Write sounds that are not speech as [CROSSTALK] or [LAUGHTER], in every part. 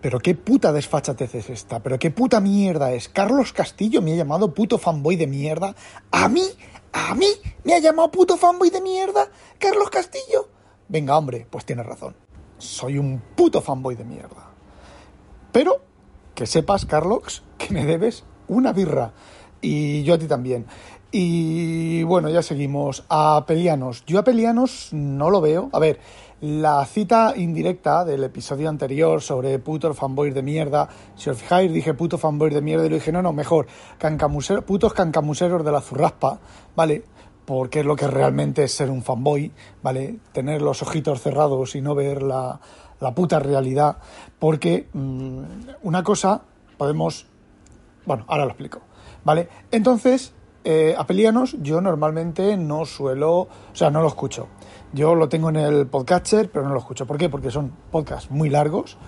Pero qué puta desfachatez es esta, pero qué puta mierda es. Carlos Castillo me ha llamado puto fanboy de mierda. ¿A mí? ¿A mí? ¿Me ha llamado puto fanboy de mierda? ¿Carlos Castillo? Venga, hombre, pues tienes razón. Soy un puto fanboy de mierda. Pero que sepas, Carlos, que me debes una birra. Y yo a ti también. Y bueno, ya seguimos. A Pelianos. Yo a Pelianos no lo veo. A ver, la cita indirecta del episodio anterior sobre putos fanboys de mierda. Si os fijáis, dije puto fanboys de mierda y lo dije, no, no, mejor, cancamusero, putos cancamuseros de la zurraspa, ¿vale? Porque es lo que realmente es ser un fanboy, ¿vale? Tener los ojitos cerrados y no ver la, la puta realidad. Porque mmm, una cosa podemos. Bueno, ahora lo explico, ¿vale? Entonces, eh, Apelianos, yo normalmente no suelo. O sea, no lo escucho. Yo lo tengo en el podcatcher, pero no lo escucho. ¿Por qué? Porque son podcasts muy largos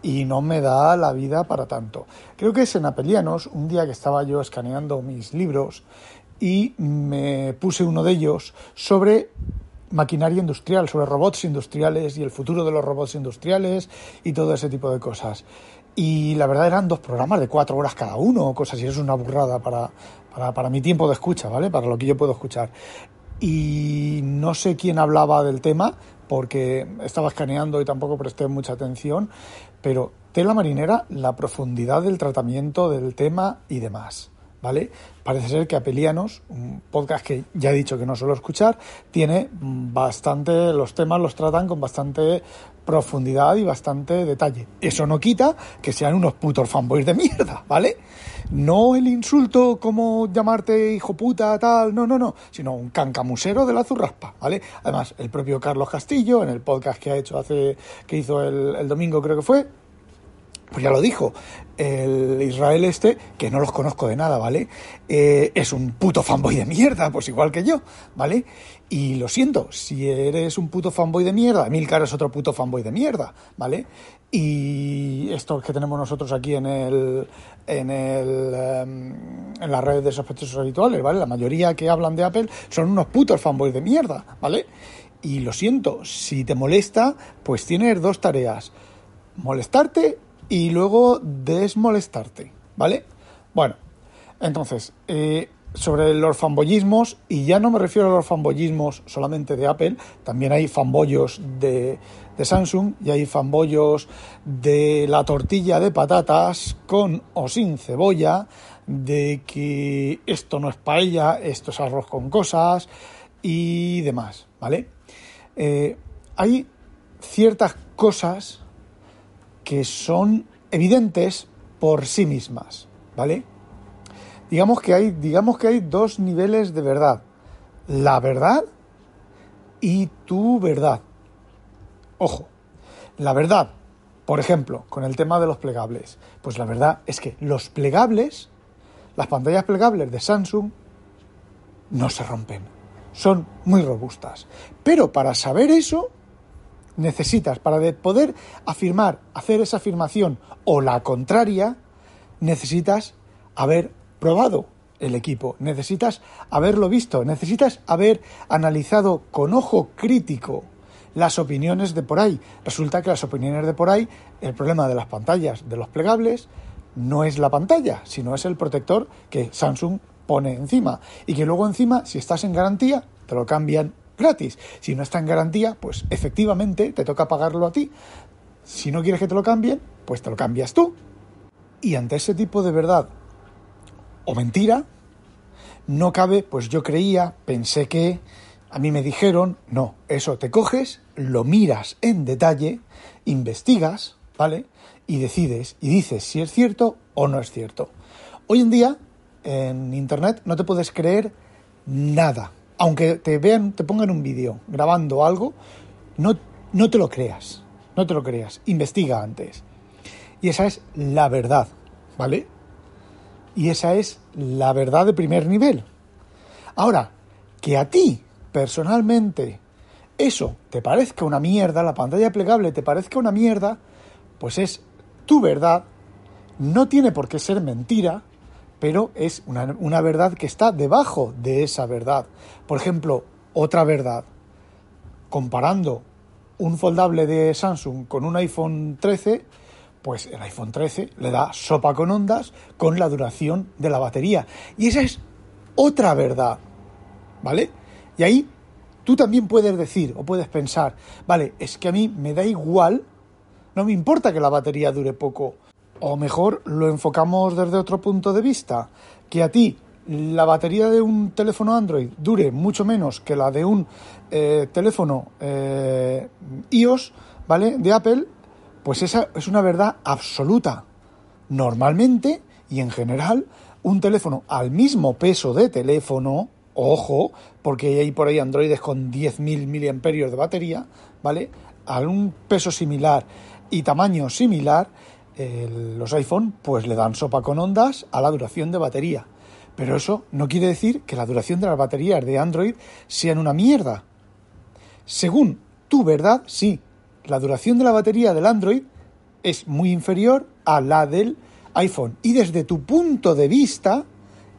y no me da la vida para tanto. Creo que es en Apelianos, un día que estaba yo escaneando mis libros y me puse uno de ellos sobre maquinaria industrial, sobre robots industriales y el futuro de los robots industriales y todo ese tipo de cosas. Y la verdad eran dos programas de cuatro horas cada uno, cosas así, es una burrada para, para, para mi tiempo de escucha, ¿vale? Para lo que yo puedo escuchar y no sé quién hablaba del tema porque estaba escaneando y tampoco presté mucha atención, pero tela marinera, la profundidad del tratamiento del tema y demás. ¿Vale? Parece ser que Apelianos, un podcast que ya he dicho que no suelo escuchar, tiene bastante, los temas los tratan con bastante profundidad y bastante detalle. Eso no quita que sean unos putos fanboys de mierda, ¿vale? No el insulto como llamarte hijo puta, tal, no, no, no, sino un cancamusero de la zurraspa, ¿vale? Además, el propio Carlos Castillo, en el podcast que ha hecho hace, que hizo el, el domingo creo que fue, pues ya lo dijo, el Israel este, que no los conozco de nada, ¿vale? Eh, es un puto fanboy de mierda, pues igual que yo, ¿vale? Y lo siento, si eres un puto fanboy de mierda, Milcar es otro puto fanboy de mierda, ¿vale? Y esto que tenemos nosotros aquí en el en el en la red de sospechosos habituales, ¿vale? La mayoría que hablan de Apple son unos putos fanboys de mierda, ¿vale? Y lo siento, si te molesta, pues tienes dos tareas. Molestarte y luego desmolestarte, ¿vale? Bueno, entonces, eh, sobre los fanboyismos, y ya no me refiero a los fanboyismos solamente de Apple, también hay fanboyos de, Samsung y hay fanboyos de la tortilla de patatas con o sin cebolla, de que esto no es paella, esto es arroz con cosas y demás, ¿vale? Eh, hay ciertas cosas que son evidentes por sí mismas, ¿vale? Digamos que hay, digamos que hay dos niveles de verdad. La verdad y tu verdad. Ojo, la verdad, por ejemplo, con el tema de los plegables. Pues la verdad es que los plegables, las pantallas plegables de Samsung, no se rompen. Son muy robustas. Pero para saber eso, necesitas, para poder afirmar, hacer esa afirmación o la contraria, necesitas haber probado el equipo, necesitas haberlo visto, necesitas haber analizado con ojo crítico las opiniones de por ahí. Resulta que las opiniones de por ahí, el problema de las pantallas de los plegables no es la pantalla, sino es el protector que Samsung pone encima y que luego encima, si estás en garantía, te lo cambian gratis. Si no está en garantía, pues efectivamente te toca pagarlo a ti. Si no quieres que te lo cambien, pues te lo cambias tú. Y ante ese tipo de verdad o mentira, no cabe, pues yo creía, pensé que, a mí me dijeron, no, eso te coges, lo miras en detalle, investigas, ¿vale? Y decides y dices si es cierto o no es cierto. Hoy en día, en Internet, no te puedes creer nada aunque te vean, te pongan un vídeo grabando algo, no, no te lo creas, no te lo creas, investiga antes. Y esa es la verdad, ¿vale? Y esa es la verdad de primer nivel. Ahora, que a ti, personalmente, eso te parezca una mierda, la pantalla plegable te parezca una mierda, pues es tu verdad, no tiene por qué ser mentira, pero es una, una, verdad que está debajo de esa verdad. Por ejemplo, otra verdad, comparando un foldable de Samsung con un iPhone 13, pues el iPhone 13 le da sopa con ondas con la duración de la batería. Y esa es otra verdad, ¿vale? Y ahí tú también puedes decir o puedes pensar, vale, es que a mí me da igual, no me importa que la batería dure poco. O mejor lo enfocamos desde otro punto de vista, que a ti la batería de un teléfono Android dure mucho menos que la de un eh, teléfono eh, iOS, ¿vale? De Apple, pues esa es una verdad absoluta. Normalmente y en general, un teléfono al mismo peso de teléfono, ojo, porque hay por ahí androides con 10.000 miliamperios de batería, ¿vale? A un peso similar y tamaño similar, los iPhone pues le dan sopa con ondas a la duración de batería. Pero eso no quiere decir que la duración de las baterías de Android sean una mierda. Según tu verdad, sí, la duración de la batería del Android es muy inferior a la del iPhone. Y desde tu punto de vista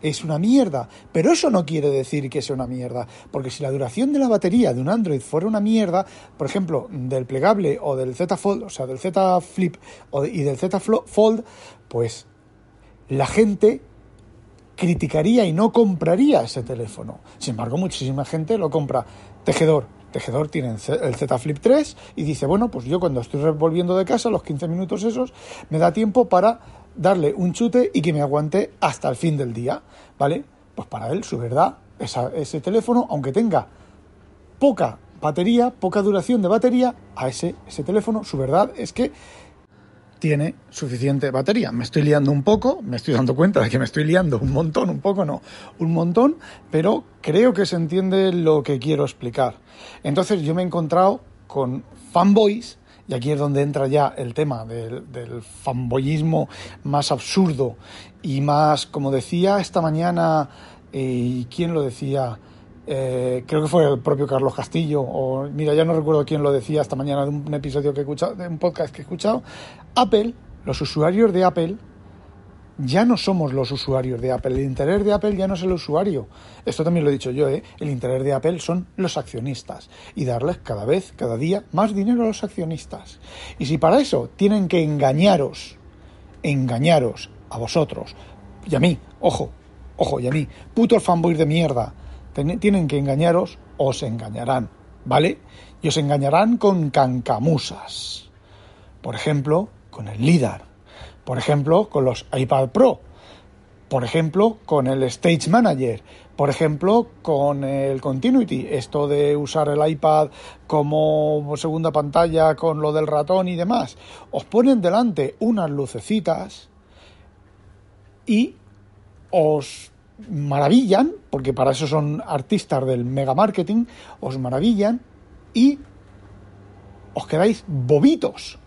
es una mierda. Pero eso no quiere decir que sea una mierda. Porque si la duración de la batería de un Android fuera una mierda, por ejemplo, del plegable o del Z Fold, o sea, del Z Flip y del Z Fold, pues la gente criticaría y no compraría ese teléfono. Sin embargo, muchísima gente lo compra. Tejedor. Tejedor tiene el Z Flip 3 y dice, bueno, pues yo cuando estoy volviendo de casa, los 15 minutos esos, me da tiempo para darle un chute y que me aguante hasta el fin del día, ¿vale? Pues para él, su verdad, ese teléfono, aunque tenga poca batería, poca duración de batería, a ese, ese teléfono, su verdad es que tiene suficiente batería. Me estoy liando un poco, me estoy dando cuenta de que me estoy liando un montón, un poco no, un montón, pero creo que se entiende lo que quiero explicar. Entonces yo me he encontrado con fanboys y aquí es donde entra ya el tema del, fanboyismo más absurdo y más, como decía esta mañana, eh, ¿y quién lo decía? Eh, creo que fue el propio Carlos Castillo, o mira, ya no recuerdo quién lo decía esta mañana de un episodio que he escuchado, de un podcast que he escuchado. Apple, los usuarios de Apple, ya no somos los usuarios de Apple. El interés de Apple ya no es el usuario. Esto también lo he dicho yo, ¿eh? El interés de Apple son los accionistas y darles cada vez, cada día, más dinero a los accionistas. Y si para eso tienen que engañaros, engañaros a vosotros y a mí, ojo, ojo, y a mí, putos fanboys de mierda, tienen que engañaros, os engañarán, ¿vale? Y os engañarán con cancamusas. Por ejemplo, con el LIDAR por ejemplo, con los iPad Pro. Por ejemplo, con el Stage Manager. Por ejemplo, con el Continuity. Esto de usar el iPad como segunda pantalla con lo del ratón y demás. Os ponen delante unas lucecitas y os maravillan, porque para eso son artistas del mega marketing, os maravillan y os quedáis bobitos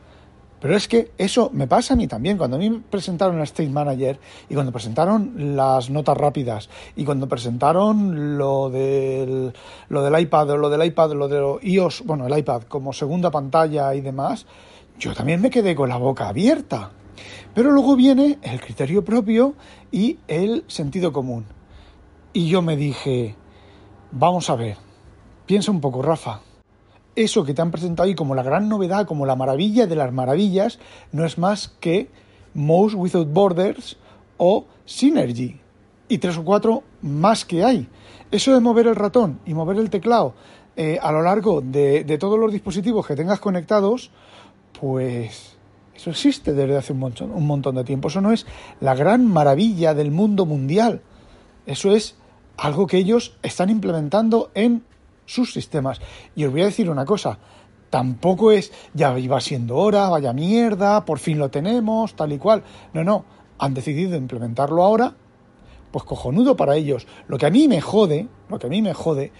pero es que eso me pasa a mí también. Cuando a mí presentaron el State Manager y cuando presentaron las notas rápidas y cuando presentaron lo del, lo del iPad, lo del iPad, lo de iOS, bueno, el iPad como segunda pantalla y demás, yo también me quedé con la boca abierta. Pero luego viene el criterio propio y el sentido común. Y yo me dije, vamos a ver, piensa un poco, Rafa eso que te han presentado ahí como la gran novedad, como la maravilla de las maravillas, no es más que Mouse Without Borders o Synergy. Y tres o cuatro más que hay. Eso de mover el ratón y mover el teclado eh, a lo largo de, todos los dispositivos que tengas conectados, pues eso existe desde hace un montón, un montón de tiempo. Eso no es la gran maravilla del mundo mundial. Eso es algo que ellos están implementando en sus sistemas. Y os voy a decir una cosa, tampoco es ya iba siendo hora, vaya mierda, por fin lo tenemos, tal y cual. No, no, han decidido implementarlo ahora, pues cojonudo para ellos. Lo que a mí me jode, lo que a mí me jode,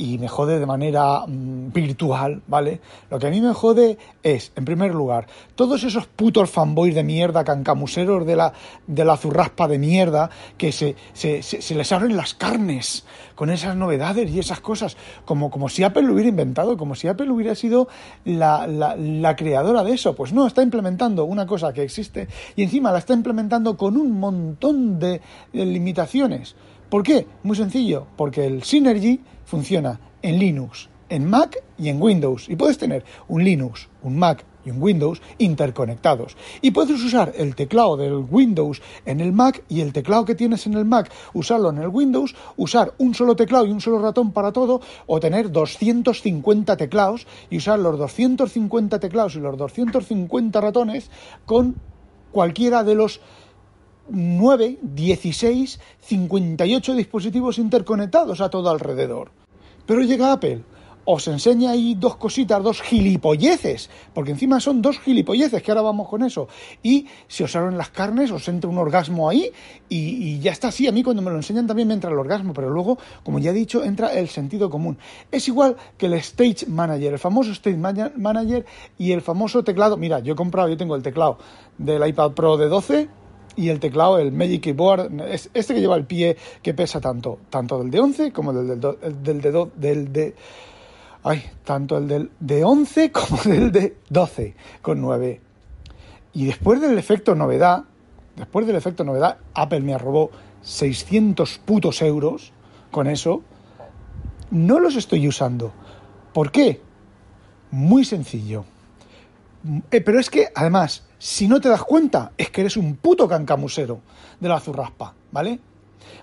y me jode de manera mm, virtual, ¿vale? Lo que a mí me jode es, en primer lugar, todos esos putos fanboys de mierda, cancamuseros de la, de la zurraspa de mierda, que se, se, se, les abren las carnes con esas novedades y esas cosas, como, como si Apple lo hubiera inventado, como si Apple hubiera sido la, la, la creadora de eso. Pues no, está implementando una cosa que existe y encima la está implementando con un montón de limitaciones. ¿Por qué? Muy sencillo, porque el Synergy funciona en Linux, en Mac y en Windows. Y puedes tener un Linux, un Mac y un Windows interconectados. Y puedes usar el teclado del Windows en el Mac y el teclado que tienes en el Mac, usarlo en el Windows, usar un solo teclado y un solo ratón para todo, o tener 250 teclados y usar los 250 teclados y los 250 ratones con cualquiera de los 9, 16, 58 dispositivos interconectados a todo alrededor. Pero llega Apple, os enseña ahí dos cositas, dos gilipolleces, porque encima son dos gilipolleces, que ahora vamos con eso, y si os abren las carnes, os entra un orgasmo ahí, y, ya está. Así, a mí cuando me lo enseñan también me entra el orgasmo, pero luego, como ya he dicho, entra el sentido común. Es igual que el Stage Manager, el famoso Stage Manager y el famoso teclado, mira, yo he comprado, yo tengo el teclado del iPad Pro de 12, y el teclado, el Magic Keyboard, este que lleva el pie que pesa tanto, tanto del de 11 como del, del, del, de, del de... Ay, tanto el del de 11 [LAUGHS] como del de 12 con 9. Y después del efecto novedad, después del efecto novedad, Apple me robó 600 putos euros con eso. No los estoy usando. ¿Por qué? Muy sencillo. Eh, pero es que, además, si no te das cuenta, es que eres un puto cancamusero de la zurraspa, ¿vale?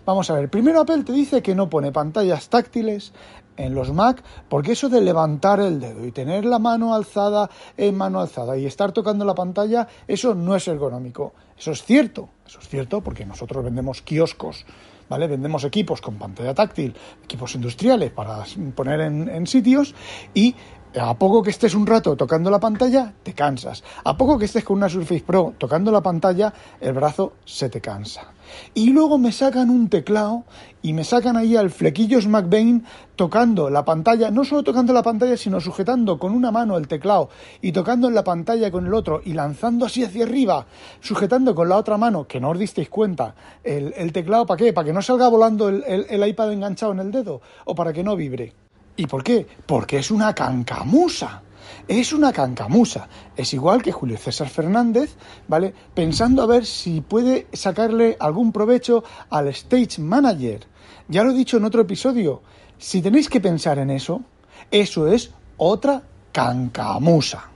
Vamos a ver, primero Apple te dice que no pone pantallas táctiles en los Mac, porque eso de levantar el dedo y tener la mano alzada en mano alzada y estar tocando la pantalla, eso no es ergonómico. Eso es cierto, eso es cierto porque nosotros vendemos kioscos, ¿vale? Vendemos equipos con pantalla táctil, equipos industriales para poner en sitios y a poco que estés un rato tocando la pantalla, te cansas. A poco que estés con una Surface Pro tocando la pantalla, el brazo se te cansa. Y luego me sacan un teclado y me sacan ahí al flequillos McBain tocando la pantalla, no solo tocando la pantalla, sino sujetando con una mano el teclado y tocando en la pantalla con el otro y lanzando así hacia arriba, sujetando con la otra mano, que no os disteis cuenta, el, teclado para qué, para que no salga volando el iPad enganchado en el dedo o para que no vibre. ¿Y por qué? Porque es una cancamusa. Es una cancamusa. Es igual que Julio César Fernández, ¿vale? Pensando a ver si puede sacarle algún provecho al Stage Manager. Ya lo he dicho en otro episodio. Si tenéis que pensar en eso, eso es otra cancamusa.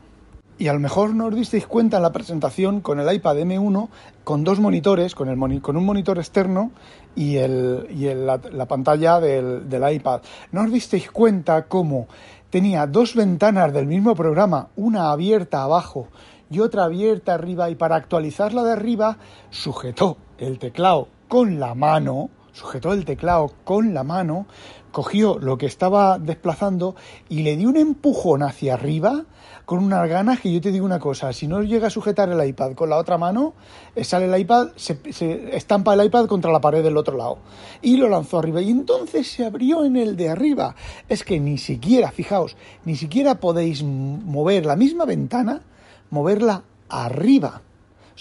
Y a lo mejor no os disteis cuenta en la presentación con el iPad M1, con dos monitores, con, el con un monitor externo y, el, y la, pantalla del, del iPad. No os disteis cuenta cómo tenía dos ventanas del mismo programa, una abierta abajo y otra abierta arriba, y para actualizarla de arriba sujetó el teclado con la mano, sujetó el teclado con la mano, cogió lo que estaba desplazando y le dio un empujón hacia arriba con unas ganas que yo te digo una cosa, si no llega a sujetar el iPad con la otra mano, eh, sale el iPad, se, se, estampa el iPad contra la pared del otro lado y lo lanzó arriba y entonces se abrió en el de arriba. Es que ni siquiera, fijaos, ni siquiera podéis mover la misma ventana, moverla arriba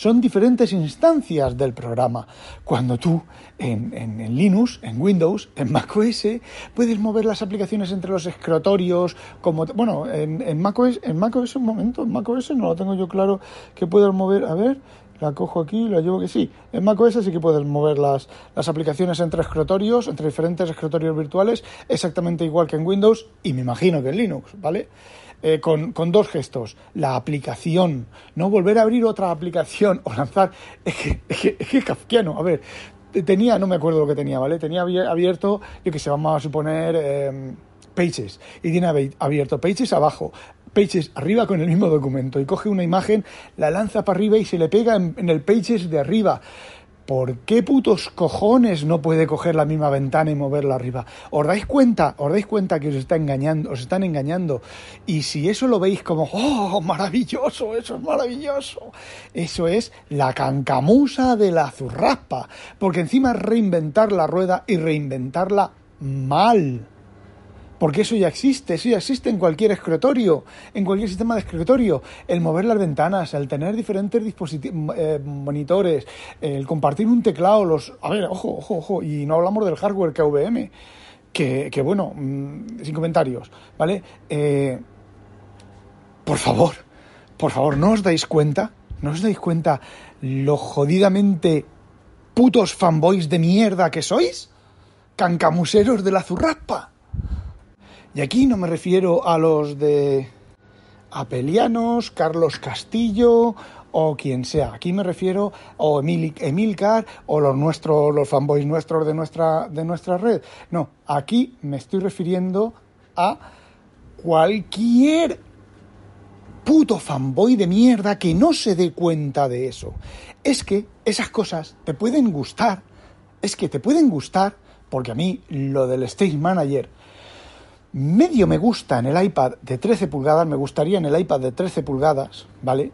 son diferentes instancias del programa. Cuando tú en, Linux, en Windows, en macOS, puedes mover las aplicaciones entre los escritorios, como bueno, en, en macOS, en macOS un momento, en macOS no lo tengo yo claro que puedes mover, a ver, la cojo aquí, la llevo que sí. En macOS sí que puedes mover las, las aplicaciones entre escritorios, entre diferentes escritorios virtuales, exactamente igual que en Windows y me imagino que en Linux, ¿vale? Eh, con, dos gestos. La aplicación, no volver a abrir otra aplicación [LAUGHS] o lanzar. Es que es, kafkiano. A ver, tenía, no me acuerdo lo que tenía, ¿vale? Tenía abierto, yo que sé, vamos a suponer. Em, Pages y tiene abierto Pages abajo, Pages arriba con el mismo documento y coge una imagen, la lanza para arriba y se le pega en el Pages de arriba. ¿Por qué putos cojones no puede coger la misma ventana y moverla arriba? ¿Os dais cuenta? ¿Os dais cuenta que os está engañando, os están engañando? Y si eso lo veis como, oh, maravilloso, eso es maravilloso, eso es la cancamusa de la zurraspa, porque encima es reinventar la rueda y reinventarla mal. Porque eso ya existe, eso ya existe en cualquier escritorio, en cualquier sistema de escritorio. El mover las ventanas, el tener diferentes eh, monitores, el compartir un teclado, los... A ver, ojo, ojo, ojo, y no hablamos del hardware KVM, que, que bueno, mm, sin comentarios, ¿vale? Eh, por favor, por favor, ¿no os dais cuenta? ¿No os dais cuenta lo jodidamente putos fanboys de mierda que sois? Cancamuseros de la zurraspa. Y aquí no me refiero a los de Apelianos, Carlos Castillo o quien sea. Aquí me refiero a Emil, Emilcar o los nuestros, los fanboys nuestros de nuestra, de nuestra red. No, aquí me estoy refiriendo a cualquier puto fanboy de mierda que no se dé cuenta de eso. Es que esas cosas te pueden gustar. Es que te pueden gustar porque a mí lo del Stage Manager medio me gusta en el iPad de 13 pulgadas, me gustaría en el iPad de 13 pulgadas, ¿vale?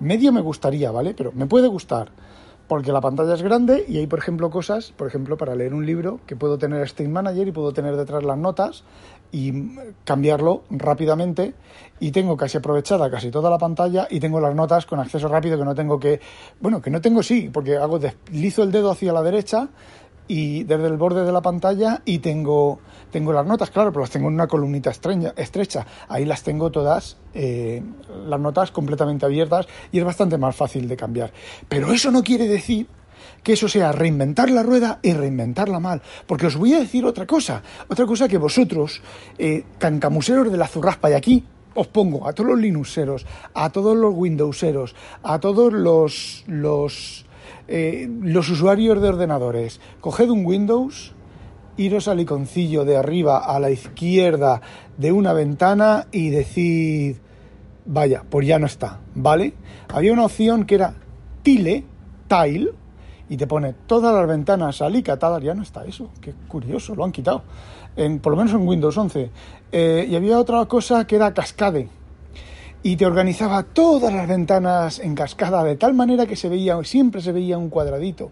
Medio me gustaría, ¿vale? Pero me puede gustar porque la pantalla es grande y hay, por ejemplo, cosas, por ejemplo, para leer un libro que puedo tener State Manager y puedo tener detrás las notas y cambiarlo rápidamente y tengo casi aprovechada casi toda la pantalla y tengo las notas con acceso rápido que no tengo que, bueno, que no tengo sí, porque hago deslizo el dedo hacia la derecha y desde el borde de la pantalla y tengo, tengo las notas, claro, pero las tengo en una columnita estrecha. Ahí las tengo todas, eh, las notas completamente abiertas y es bastante más fácil de cambiar. Pero eso no quiere decir que eso sea reinventar la rueda y reinventarla mal. Porque os voy a decir otra cosa, otra cosa que vosotros, eh, cancamuseros de la zurraspa, y aquí os pongo a todos los Linuxeros, a todos los Windowseros, a todos los, los eh, los usuarios de ordenadores, coged un Windows, iros al iconcillo de arriba a la izquierda de una ventana y decid, vaya, pues ya no está, ¿vale? Había una opción que era Tile, Tile, y te pone todas las ventanas alicatadas, ya no está eso, qué curioso, lo han quitado, en, por lo menos en Windows 11. Eh, y había otra cosa que era Cascade, y te organizaba todas las ventanas en cascada de tal manera que se veía siempre se veía un cuadradito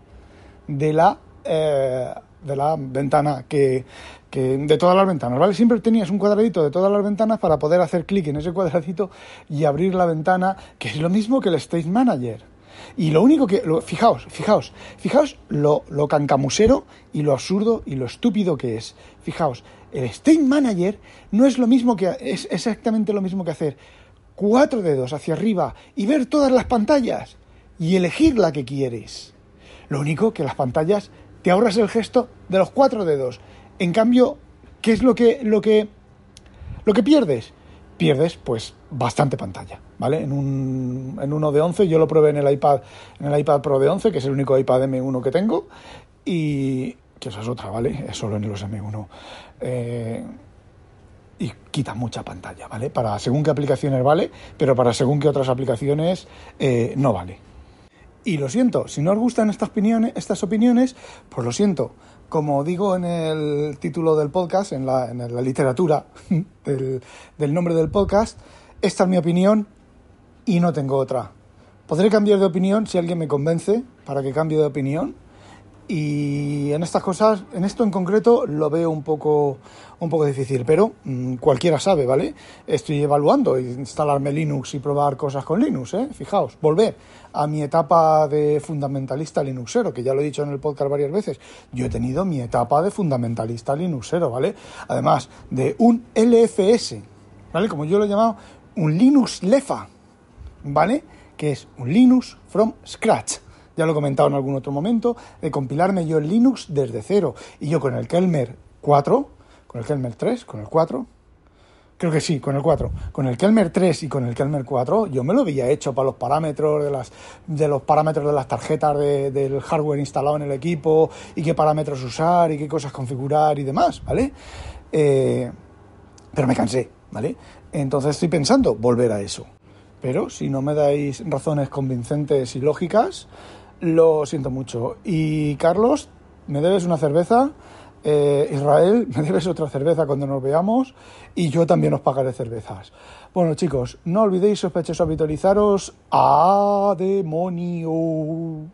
de la eh, de la ventana que, de todas las ventanas vale siempre tenías un cuadradito de todas las ventanas para poder hacer clic en ese cuadradito y abrir la ventana que es lo mismo que el State Manager. Y lo único que fijaos fijaos fijaos lo, lo cancamusero y lo absurdo y lo estúpido que es. Fijaos el State Manager no es lo mismo que es exactamente lo mismo que hacer cuatro dedos hacia arriba y ver todas las pantallas y elegir la que quieres. Lo único que las pantallas te ahorras el gesto de los cuatro dedos. En cambio, ¿qué es lo que lo que lo que pierdes? Pierdes pues bastante pantalla, ¿vale? En un en uno de 11 yo lo probé en el iPad en el iPad Pro de 11, que es el único iPad M1 que tengo y que esa es otra, ¿vale? Es solo en los M1. Eh, y quita mucha pantalla, ¿vale? Para según qué aplicaciones vale, pero para según qué otras aplicaciones eh, no vale. Y lo siento, si no os gustan estas opiniones, estas opiniones, pues lo siento. Como digo en el título del podcast, en la, en la literatura [LAUGHS] del, del nombre del podcast, esta es mi opinión y no tengo otra. Podré cambiar de opinión si alguien me convence para que cambie de opinión, y en estas cosas, en esto en concreto, lo veo un poco, un poco difícil, pero mmm, cualquiera sabe, ¿vale? Estoy evaluando instalarme Linux y probar cosas con Linux, ¿eh? Fijaos, volver a mi etapa de fundamentalista linuxero, que ya lo he dicho en el podcast varias veces. Yo he tenido mi etapa de fundamentalista linuxero, ¿vale? Además de un LFS, ¿vale? Como yo lo he llamado, un Linux Lefa, ¿vale? Que es un Linux from scratch ya lo he comentado en algún otro momento, de compilarme yo el Linux desde cero. Y yo con el Kelmer 4, con el Kelmer 3, con el 4, creo que sí, con el 4, con el Kelmer 3 y con el Kelmer 4, yo me lo había hecho para los parámetros de, las, de los parámetros de las tarjetas de, del hardware instalado en el equipo y qué parámetros usar y qué cosas configurar y demás, ¿vale? Eh, pero me cansé, ¿vale? Entonces estoy pensando volver a eso. Pero si no me dais razones convincentes y lógicas, lo siento mucho. Y Carlos, me debes una cerveza. Eh, Israel, [LAUGHS] me debes otra cerveza cuando nos veamos. Y yo también os pagaré cervezas. Bueno, chicos, no olvidéis sospechosos habitualizaros. ¡A demonio!